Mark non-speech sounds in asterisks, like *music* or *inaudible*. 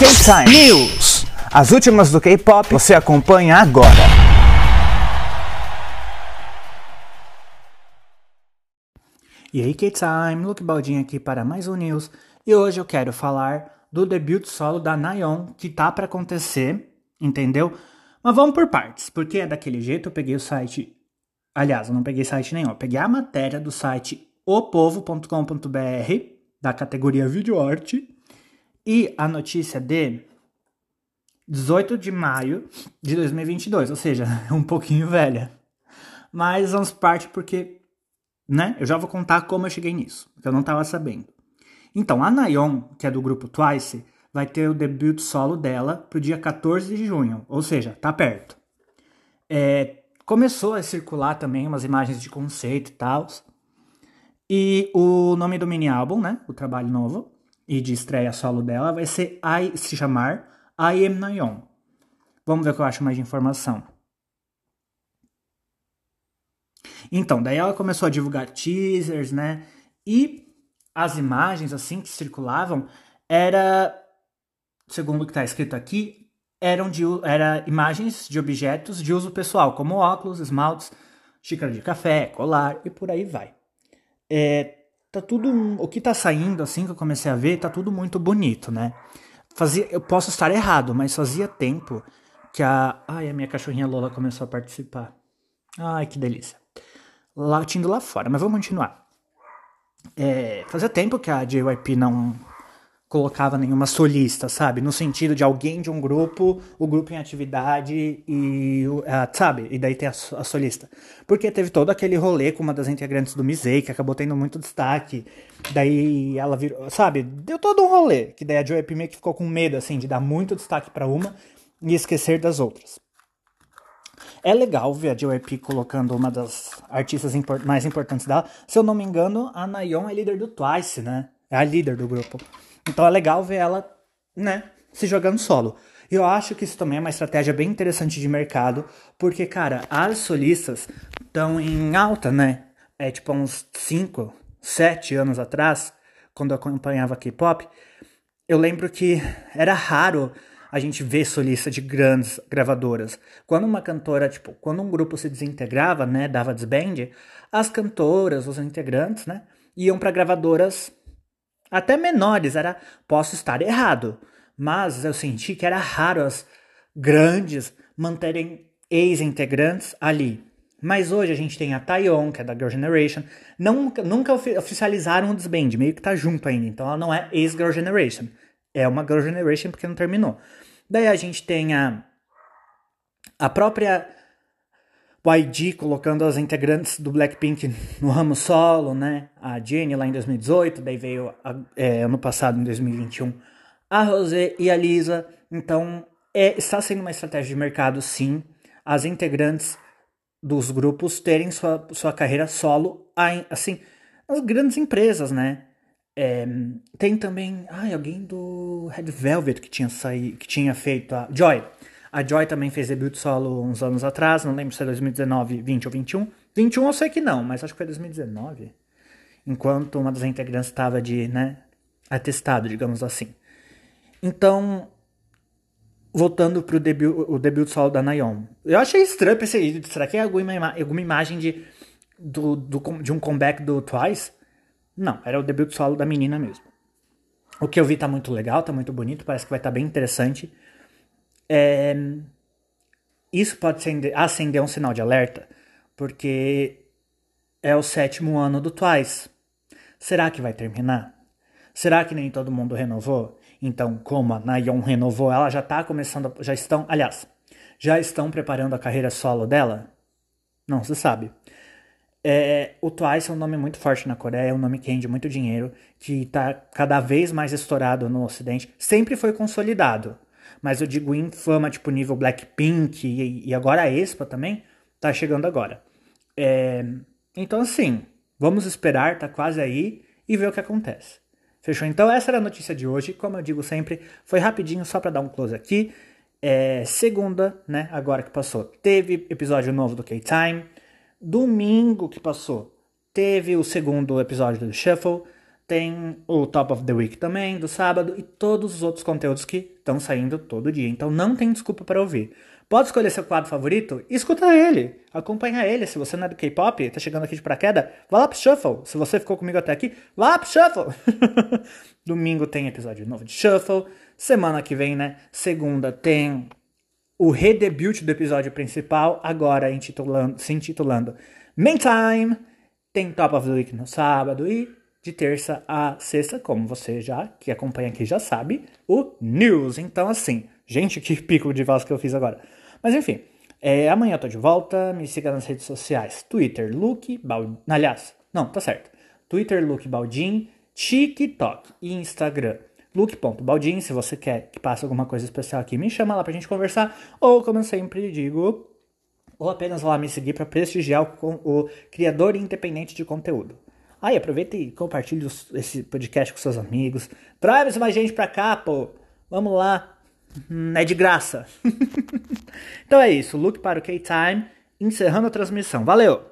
K-Time News. As últimas do K-pop você acompanha agora. E aí, K-Time, Luke Baldinho aqui para mais um news. E hoje eu quero falar do debut solo da Nayeon, que tá para acontecer, entendeu? Mas vamos por partes, porque é daquele jeito eu peguei o site. Aliás, eu não peguei site nenhum, eu peguei a matéria do site opovo.com.br, da categoria Vídeo Arte, e a notícia de 18 de maio de 2022, ou seja, *laughs* um pouquinho velha. Mas vamos parte porque, né, eu já vou contar como eu cheguei nisso, que eu não estava sabendo. Então, a Nayeon, que é do grupo Twice, vai ter o debut solo dela pro dia 14 de junho, ou seja, tá perto. É, começou a circular também umas imagens de conceito e tal. E o nome do mini álbum, né, o trabalho novo e de estreia solo dela vai ser I, se chamar I Am Nayeon. Vamos ver o que eu acho mais de informação. Então, daí ela começou a divulgar teasers, né? E as imagens assim que circulavam era, segundo o que está escrito aqui, eram de, era imagens de objetos de uso pessoal, como óculos, esmaltes, xícara de café, colar e por aí vai. É, tá tudo o que tá saindo assim que eu comecei a ver, tá tudo muito bonito, né? Fazia, eu posso estar errado, mas fazia tempo que a, ai, a minha cachorrinha Lola começou a participar. Ai, que delícia. Latindo lá fora, mas vamos continuar. É, fazia tempo que a JYP não colocava nenhuma solista, sabe? No sentido de alguém de um grupo, o grupo em atividade e, uh, sabe? E daí tem a, a, solista. Porque teve todo aquele rolê com uma das integrantes do Misei, que acabou tendo muito destaque. Daí ela virou, sabe? Deu todo um rolê. Que daí a JYP meio que ficou com medo, assim, de dar muito destaque para uma e esquecer das outras. É legal ver a JYP colocando uma das artistas import mais importantes dela. Se eu não me engano, a Nayeon é líder do Twice, né? É a líder do grupo. Então é legal ver ela, né, se jogando solo. Eu acho que isso também é uma estratégia bem interessante de mercado, porque, cara, as solistas estão em alta, né? É tipo uns 5, 7 anos atrás, quando eu acompanhava K-pop, eu lembro que era raro a gente ver solista de grandes gravadoras. Quando uma cantora, tipo, quando um grupo se desintegrava, né, dava desband, as cantoras, os integrantes, né, iam para gravadoras até menores, era, posso estar errado, mas eu senti que era raro as grandes manterem ex-integrantes ali. Mas hoje a gente tem a Taeyeon, que é da Girl Generation, não, nunca oficializaram o desband, meio que tá junto ainda, então ela não é ex-Girl Generation, é uma Girl Generation porque não terminou. Daí a gente tem a, a própria YG colocando as integrantes do Blackpink no ramo solo, né? A Jennie lá em 2018, daí veio a, é, ano passado, em 2021, a Rosé e a Lisa. Então, é, está sendo uma estratégia de mercado, sim, as integrantes dos grupos terem sua, sua carreira solo, assim, as grandes empresas, né? É, tem também, ai, alguém do Red Velvet que tinha saído, que tinha feito a Joy. A Joy também fez debut solo uns anos atrás, não lembro se é 2019, 20 ou 21. 21 eu sei que não, mas acho que foi 2019. Enquanto uma das integrantes estava de, né, atestado, digamos assim. Então, voltando pro debut, o debut solo da Nayeon. Eu achei estranho, pensei, será que é alguma, alguma imagem de, do, do, de um comeback do Twice? Não, era o debut solo da menina mesmo. O que eu vi tá muito legal, tá muito bonito, parece que vai estar tá bem interessante. É, isso pode acender, acender um sinal de alerta, porque é o sétimo ano do Twice. Será que vai terminar? Será que nem todo mundo renovou? Então, como a Nayeon renovou, ela já está começando, já estão, aliás, já estão preparando a carreira solo dela? Não se sabe. É, o Twice é um nome muito forte na Coreia, é um nome que rende muito dinheiro, que está cada vez mais estourado no Ocidente. Sempre foi consolidado, mas eu digo em fama, tipo nível Blackpink e, e agora a Expa também, tá chegando agora. É, então, assim, vamos esperar, tá quase aí e ver o que acontece. Fechou? Então, essa era a notícia de hoje. Como eu digo sempre, foi rapidinho só para dar um close aqui. É, segunda, né? Agora que passou, teve episódio novo do K-Time. Domingo que passou, teve o segundo episódio do Shuffle. Tem o Top of the Week também, do sábado, e todos os outros conteúdos que estão saindo todo dia. Então não tem desculpa para ouvir. Pode escolher seu quadro favorito escuta ele. Acompanha ele. Se você não é do K-pop, tá chegando aqui de paraquedas, vá lá pro Shuffle. Se você ficou comigo até aqui, vá lá pro Shuffle. *laughs* Domingo tem episódio novo de Shuffle. Semana que vem, né? Segunda tem o redebut do episódio principal, agora intitulando, se intitulando Meantime. Tem Top of the Week no sábado e de terça a sexta, como você já, que acompanha aqui já sabe, o News. Então, assim, gente, que pico de voz que eu fiz agora. Mas enfim, é, amanhã eu tô de volta, me siga nas redes sociais, Twitter, Luke Baldin, aliás, não, tá certo, Twitter, Luke Baldin, TikTok e Instagram, Luke.baldin, se você quer que passe alguma coisa especial aqui, me chama lá pra gente conversar, ou como eu sempre digo, ou apenas lá me seguir para prestigiar o, o criador independente de conteúdo. Aí, aproveita e compartilhe esse podcast com seus amigos. Traz mais gente pra cá, pô. Vamos lá. Hum, é de graça. *laughs* então é isso. Look para o K-Time. Encerrando a transmissão. Valeu!